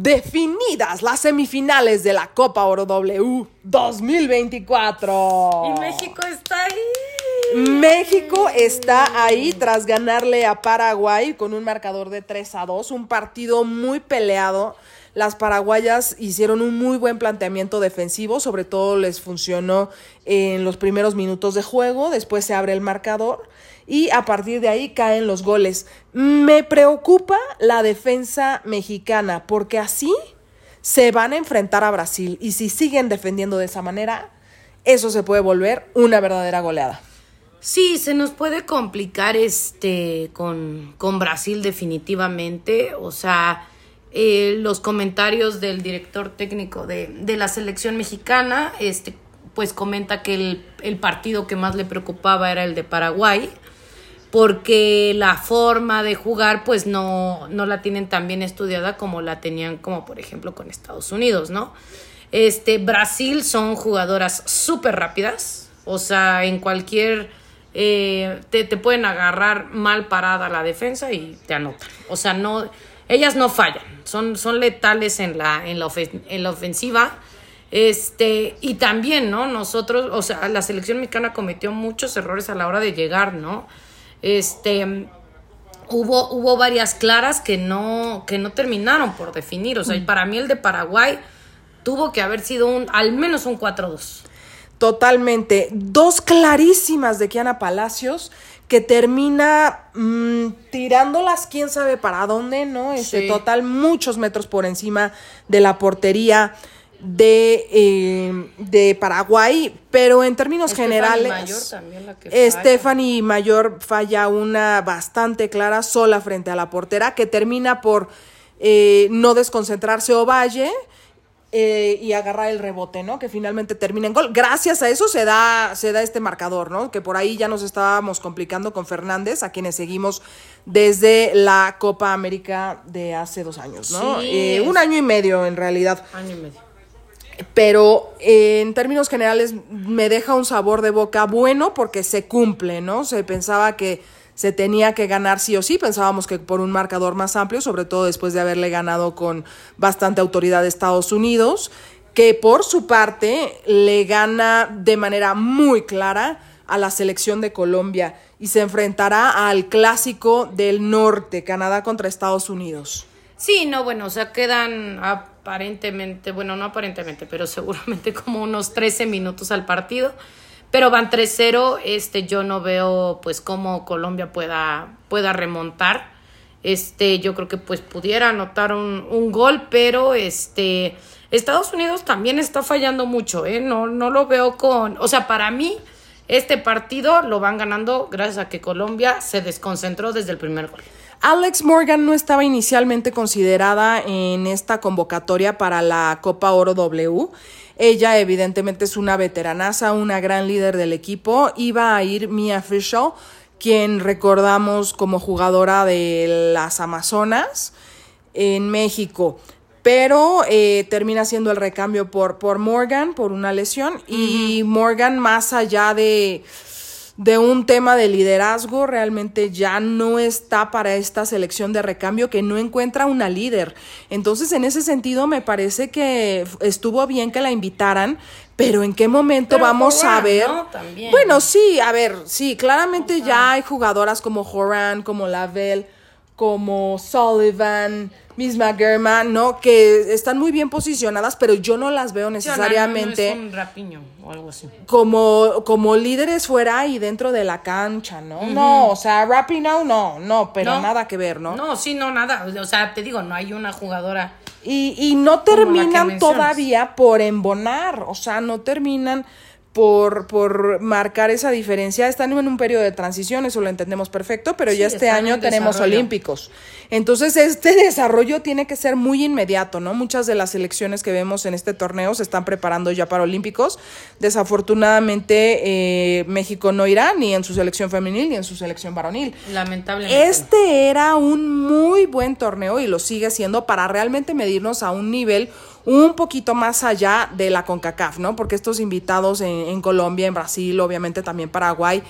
definidas las semifinales de la Copa Oro W 2024. Y México está ahí. México está ahí tras ganarle a Paraguay con un marcador de 3 a 2, un partido muy peleado. Las paraguayas hicieron un muy buen planteamiento defensivo, sobre todo les funcionó en los primeros minutos de juego, después se abre el marcador y a partir de ahí caen los goles. Me preocupa la defensa mexicana porque así se van a enfrentar a Brasil y si siguen defendiendo de esa manera, eso se puede volver una verdadera goleada. Sí, se nos puede complicar este con, con Brasil definitivamente. O sea, eh, los comentarios del director técnico de, de, la selección mexicana, este, pues comenta que el, el partido que más le preocupaba era el de Paraguay porque la forma de jugar pues no, no la tienen tan bien estudiada como la tenían como por ejemplo con Estados Unidos, ¿no? Este, Brasil son jugadoras súper rápidas, o sea, en cualquier... Eh, te, te, pueden agarrar mal parada la defensa y te anotan. O sea, no, ellas no fallan, son, son letales en la, en la, en la ofensiva. Este, y también, ¿no? Nosotros, o sea, la selección mexicana cometió muchos errores a la hora de llegar, ¿no? Este hubo, hubo varias claras que no, que no terminaron por definir. O sea, y para mí el de Paraguay tuvo que haber sido un, al menos un 4-2. Totalmente. Dos clarísimas de Kiana Palacios que termina mmm, tirándolas quién sabe para dónde, ¿no? Este, sí. total, muchos metros por encima de la portería de, eh, de Paraguay, pero en términos generales, Mayor también la que falla. Stephanie Mayor falla una bastante clara sola frente a la portera que termina por eh, no desconcentrarse Ovalle. Eh, y agarrar el rebote, ¿no? Que finalmente termina en gol. Gracias a eso se da, se da este marcador, ¿no? Que por ahí ya nos estábamos complicando con Fernández, a quienes seguimos desde la Copa América de hace dos años, ¿no? Sí, Eh, un año y medio en realidad Año y medio. Pero eh, en términos generales me deja un sabor de boca bueno porque se cumple, ¿no? Se pensaba que se tenía que ganar sí o sí, pensábamos que por un marcador más amplio, sobre todo después de haberle ganado con bastante autoridad a Estados Unidos, que por su parte le gana de manera muy clara a la selección de Colombia y se enfrentará al clásico del norte, Canadá contra Estados Unidos. Sí, no, bueno, o sea, quedan aparentemente, bueno, no aparentemente, pero seguramente como unos 13 minutos al partido. Pero van 3-0, este, yo no veo pues cómo Colombia pueda, pueda remontar. Este, yo creo que pues pudiera anotar un, un gol, pero este, Estados Unidos también está fallando mucho, ¿eh? No, no lo veo con, o sea, para mí, este partido lo van ganando gracias a que Colombia se desconcentró desde el primer gol. Alex Morgan no estaba inicialmente considerada en esta convocatoria para la Copa Oro W. Ella evidentemente es una veteranaza, una gran líder del equipo. Iba a ir Mia Fisher, quien recordamos como jugadora de las Amazonas en México. Pero eh, termina siendo el recambio por, por Morgan, por una lesión. Y Morgan, más allá de, de un tema de liderazgo, realmente ya no está para esta selección de recambio que no encuentra una líder. Entonces, en ese sentido, me parece que estuvo bien que la invitaran, pero ¿en qué momento Pero vamos a ver? ¿no? También. Bueno, sí, a ver, sí, claramente ya hay jugadoras como Horan, como Lavelle, como Sullivan, misma German, ¿no? Que están muy bien posicionadas, pero yo no las veo necesariamente No, no es un rapiño o algo así. como, como líderes fuera y dentro de la cancha, ¿no? No, o sea, Rapinoe no, no, pero No. nada que ver, ¿no? No, sí, no, nada. O sea, te digo, no hay una jugadora. Y, y no terminan todavía por embonar, o sea, no terminan por, por marcar esa diferencia. Están en un periodo de transición, eso lo entendemos perfecto, pero Sí, ya este año en tenemos desarrollo. olímpicos. Entonces, este desarrollo tiene que ser muy inmediato, ¿no? Muchas de las selecciones que vemos en este torneo se están preparando ya para olímpicos. Desafortunadamente, eh, México no irá ni en su selección femenil ni en su selección varonil. Lamentablemente. Este era un muy buen torneo y lo sigue siendo para realmente medirnos a un nivel un poquito más allá de la CONCACAF, ¿no? Porque estos invitados en, en Colombia, en Brasil, obviamente también Paraguay,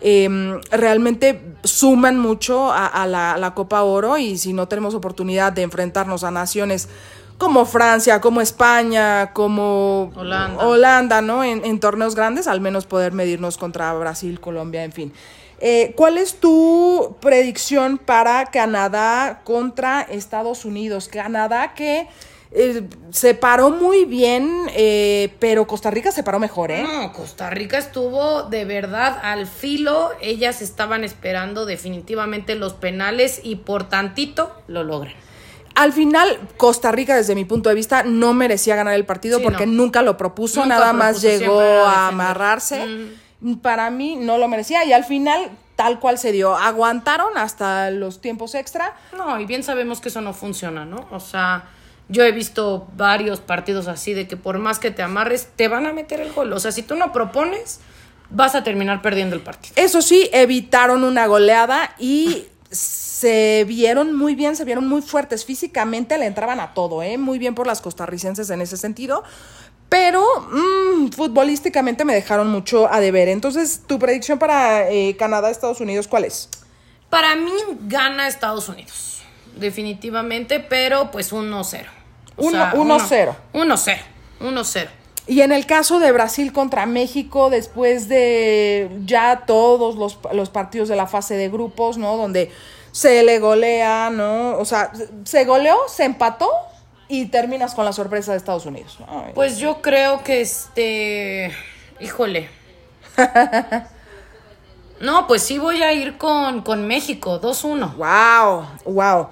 eh, realmente suman mucho a, a la, a la Copa Oro y si no tenemos oportunidad de enfrentarnos a naciones como Francia, como España, como Holanda. Holanda, ¿no? En, en torneos grandes, al menos poder medirnos contra Brasil, Colombia, en fin. Eh, ¿Cuál es tu predicción para Canadá contra Estados Unidos? Canadá que eh, se paró muy bien, eh, pero Costa Rica se paró mejor, ¿eh? No, Costa Rica estuvo de verdad al filo. Ellas estaban esperando definitivamente los penales y por tantito lo logran. Al final, Costa Rica, desde mi punto de vista, no merecía ganar el partido Sí, porque no. nunca lo propuso, Nunca nada más llegó a amarrarse. Para mí no lo merecía y al final, tal cual se dio. Aguantaron hasta los tiempos extra. No, y bien sabemos que eso no funciona, ¿no? O sea, yo he visto varios partidos así de que por más que te amarres, te van a meter el gol. O sea, si tú no propones, vas a terminar perdiendo el partido. Eso sí, evitaron una goleada y se vieron muy bien, se vieron muy fuertes físicamente, le entraban a todo, ¿eh? Muy bien por las costarricenses en ese sentido. Pero mm, futbolísticamente me dejaron mucho a deber. Entonces, tu predicción para eh, Canadá, Estados Unidos, ¿cuál es? Para mí gana Estados Unidos, definitivamente, pero pues 1-0. O Uno- sea, 1-0. 1-0, 1-0. Y en el caso de Brasil contra México, después de ya todos los, los partidos de la fase de grupos, ¿no? Donde se le golea, ¿no? O sea, se goleó, se empató y terminas con la sorpresa de Estados Unidos. Ay, Pues yo creo que este. Híjole. No, pues sí voy a ir con, con México, 2-1. wow, wow.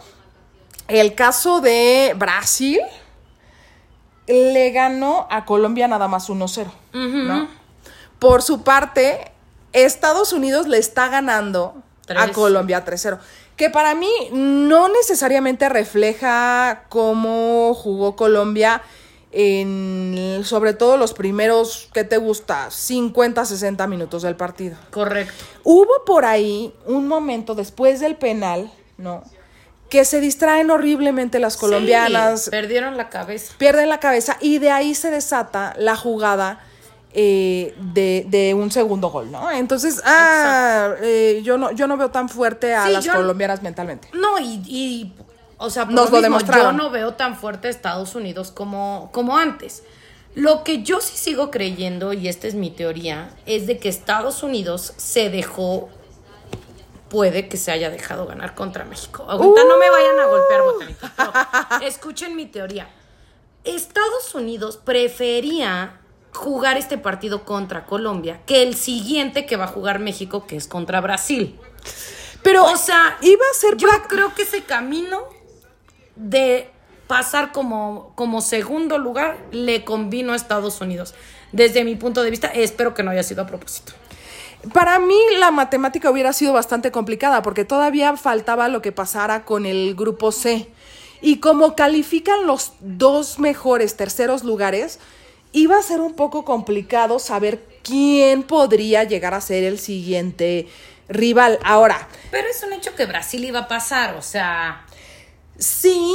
El caso de Brasil le ganó a Colombia nada más 1-0, ¿no? Por su parte, Estados Unidos le está ganando a. Colombia 3-0. Que para mí no necesariamente refleja cómo jugó Colombia en sobre todo los primeros, ¿qué te gusta? 50, 60 minutos del partido. Correcto. Hubo por ahí un momento después del penal, ¿no? Que se distraen horriblemente las colombianas, Sí, perdieron la cabeza. pierden la cabeza y de ahí se desata la jugada eh, de, de un segundo gol, ¿no? Entonces, ah, eh, yo no, yo no veo tan fuerte a Sí, las yo- colombianas mentalmente. No, y, y, o sea, por Nos lo mismo, yo no veo tan fuerte a Estados Unidos como, como antes. Lo que yo sí sigo creyendo, y esta es mi teoría, es de que Estados Unidos se dejó, puede que se haya dejado ganar contra México. Ahorita no me vayan a golpear, botanito. pero escuchen mi teoría. Estados Unidos prefería jugar este partido contra Colombia que el siguiente que va a jugar México, que es contra Brasil. Pero, O sea, iba a ser yo creo que ese camino de pasar como, como segundo lugar le convino a Estados Unidos. Desde mi punto de vista, espero que no haya sido a propósito. Para mí la matemática hubiera sido bastante complicada porque todavía faltaba lo que pasara con el grupo C. Y como califican los dos mejores terceros lugares, iba a ser un poco complicado saber quién podría llegar a ser el siguiente rival. Ahora, Pero es un hecho que Brasil iba a pasar, o sea, sí,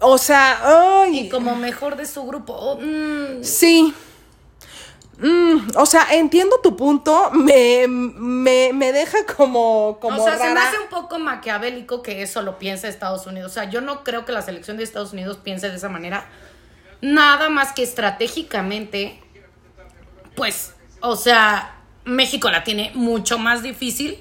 o sea, ay, y como mejor de su grupo. oh, mm, Sí. Mm, o sea, entiendo tu punto, me, me, me deja como, como o sea, se me hace un poco maquiavélico que eso lo piense Estados Unidos. O sea, yo no creo que la selección de Estados Unidos piense de esa manera. Nada más que estratégicamente, pues, o sea, México la tiene mucho más difícil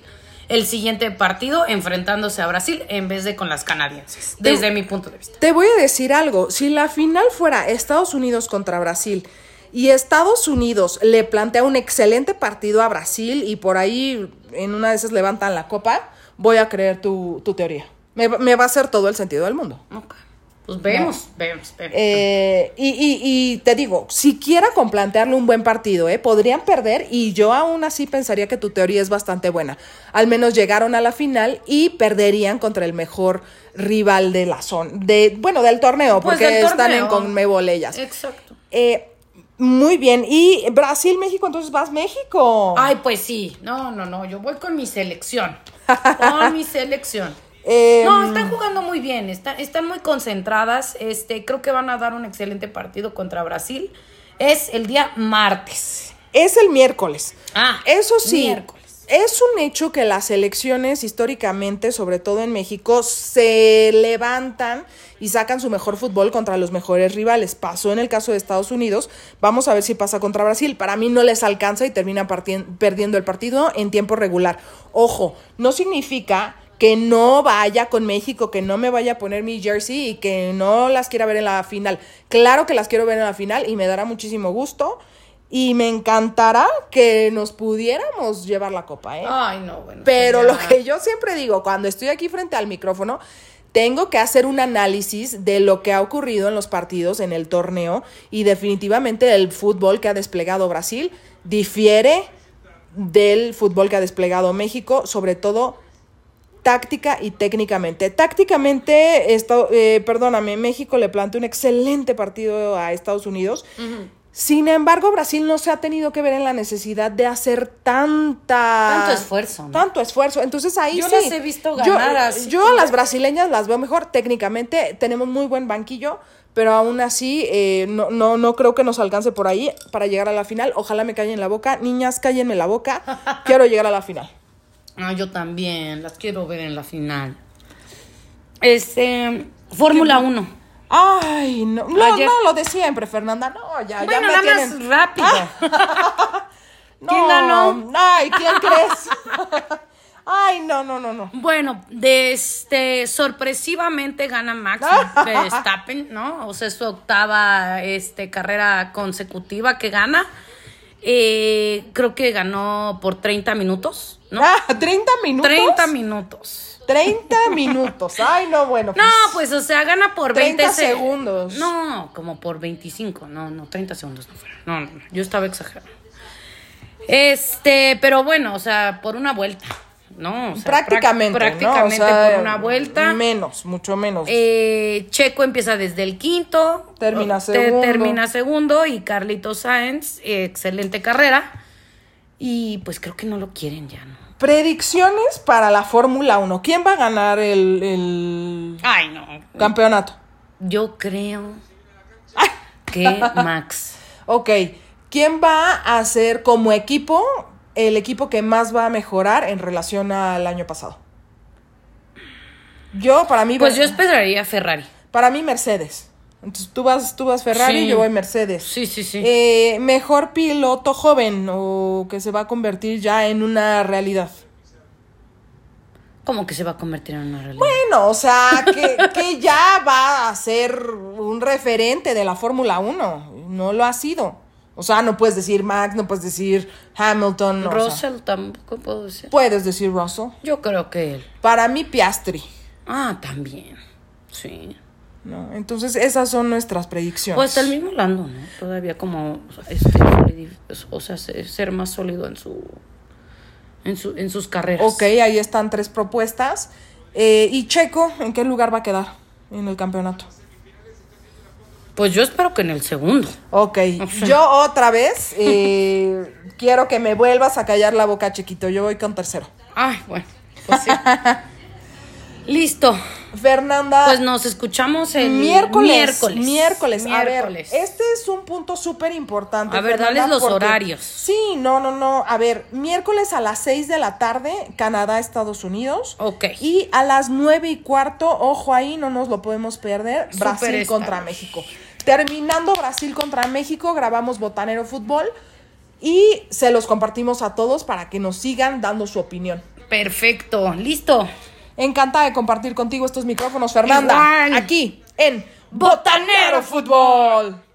el siguiente partido enfrentándose a Brasil en vez de con las canadienses, desde mi punto de vista. Te voy a decir algo, si la final fuera Estados Unidos contra Brasil y Estados Unidos le plantea un excelente partido a Brasil y por ahí en una de esas levantan la copa, voy a creer tu, tu teoría. Me, va- me va a hacer todo el sentido del mundo. Ok. Pues vemos, vemos, vemos. Eh, y, y- y te digo, siquiera con plantearle un buen partido, ¿eh? podrían perder y yo aún así pensaría que tu teoría es bastante buena. Al menos llegaron a la final y perderían contra el mejor rival de la zona, de, bueno, del torneo, Pues porque están en. Conmebol ellas. Exacto. Eh, muy bien, y Brasil, México, entonces vas México. Ay, pues sí. No, no, no. Yo voy con mi selección. Con mi selección. Eh, No, están jugando muy bien, están, están muy concentradas. Este, creo que van a dar un excelente partido contra Brasil. Es el día martes. Es el miércoles. Ah, Eso sí, miércoles. Es un hecho que las elecciones históricamente, sobre todo en México, se levantan y sacan su mejor fútbol contra los mejores rivales. Pasó en el caso de Estados Unidos, vamos a ver si pasa contra Brasil. Para mí no les alcanza y terminan perdiendo el partido en tiempo regular. Ojo, no significa que no vaya con México, que no me vaya a poner mi jersey y que no las quiera ver en la final. Claro que las quiero ver en la final y me dará muchísimo gusto. Y me encantará que nos pudiéramos llevar la copa, ¿eh? Ay, no, bueno. Pero lo que yo siempre digo, cuando estoy aquí frente al micrófono, tengo que hacer un análisis de lo que ha ocurrido en los partidos, en el torneo, y definitivamente el fútbol que ha desplegado Brasil difiere del fútbol que ha desplegado México, sobre todo táctica y técnicamente. Tácticamente, esto, eh, perdóname, México le planteó un excelente partido a Estados Unidos. Sin embargo, Brasil no se ha tenido que ver en la necesidad de hacer tanta... Tanto esfuerzo. Tanto esfuerzo. Entonces ahí yo sí... las he visto ganar Yo, yo a las brasileñas las veo mejor técnicamente. Tenemos muy buen banquillo, pero aún así eh, no, no, no creo que nos alcance por ahí para llegar a la final. Ojalá me callen la boca. Niñas, cállenme la boca. Quiero llegar a la final. Ah, yo también. Las quiero ver en la final. Este... Fórmula 1. Ay, no, no, no, lo de siempre, Fernanda. No, ya, bueno, ya me nada tienen... más rápido. No, ¿Quién ganó? Ay, ¿quién crees? Ay, no, no, no, no. Bueno, de este, sorpresivamente gana Max Verstappen, ¿no? O sea, es su octava este, carrera consecutiva que gana. Eh, creo que ganó por 30 minutos, ¿no? Ah, 30 minutos. 30 minutos. 30 minutos. Ay, no, bueno. No, pues, o sea, gana por 30 20 se- segundos. No, como por 25. No, no, 30 segundos no fueron. No, no, no, yo estaba exagerando. Este, pero bueno, o sea, por una vuelta, ¿no? O sea, prácticamente. Prácticamente ¿no? O sea, por una vuelta. Menos, mucho menos. Eh, Checo empieza desde el quinto. Termina te- segundo. termina segundo. Y Carlito Sáenz, excelente carrera. Y pues creo que no lo quieren ya, ¿no? Predicciones para la Fórmula 1. ¿Quién va a ganar el, el Ay, no. campeonato? Yo creo que Max. Ok. ¿Quién va a ser como equipo el equipo que más va a mejorar en relación al año pasado? Yo, para mí, Pues yo esperaría Ferrari. para mí Mercedes. Entonces tú vas, tú vas Ferrari Sí. y yo voy Mercedes. Sí, sí, sí. Eh, mejor piloto joven o que se va a convertir ya en una realidad. ¿Cómo que se va a convertir en una realidad? Bueno, o sea, que, que ya va a ser un referente de la Fórmula 1. No lo ha sido. O sea, no puedes decir Max, no puedes decir Hamilton. no, o sea, Russell tampoco puedo decir. puedes decir Russell. Yo creo que él. Para mí, Piastri. Ah, también. Sí. ¿No? Entonces, esas son nuestras predicciones. Pues el mismo Lando, ¿no? Todavía como este o sea, se- ser más sólido en su en su en sus carreras. Ok, ahí están tres propuestas. Eh, ¿Y Checo en qué lugar va a quedar en el campeonato? Pues yo espero que en el segundo. Ok, yo otra vez eh, quiero que me vuelvas a callar la boca, chiquito. Yo voy con tercero. Ay, bueno. Pues sí. Listo. Fernanda. Pues nos escuchamos el miércoles, miércoles. miércoles. A ver, este es un punto súper importante. A ver, Fernanda, dales los porque- horarios. Sí, no, no, no. A ver, miércoles a las 6 de la tarde, Canadá, Estados Unidos. Ok. Y a las nueve y cuarto, ojo ahí, no nos lo podemos perder, Brasil contra México. Terminando Brasil contra México, grabamos Botanero Fútbol y se los compartimos a todos para que nos sigan dando su opinión. Perfecto. Listo. Encantada de compartir contigo estos micrófonos, Fernanda. Igual. Aquí en Botanero Fútbol.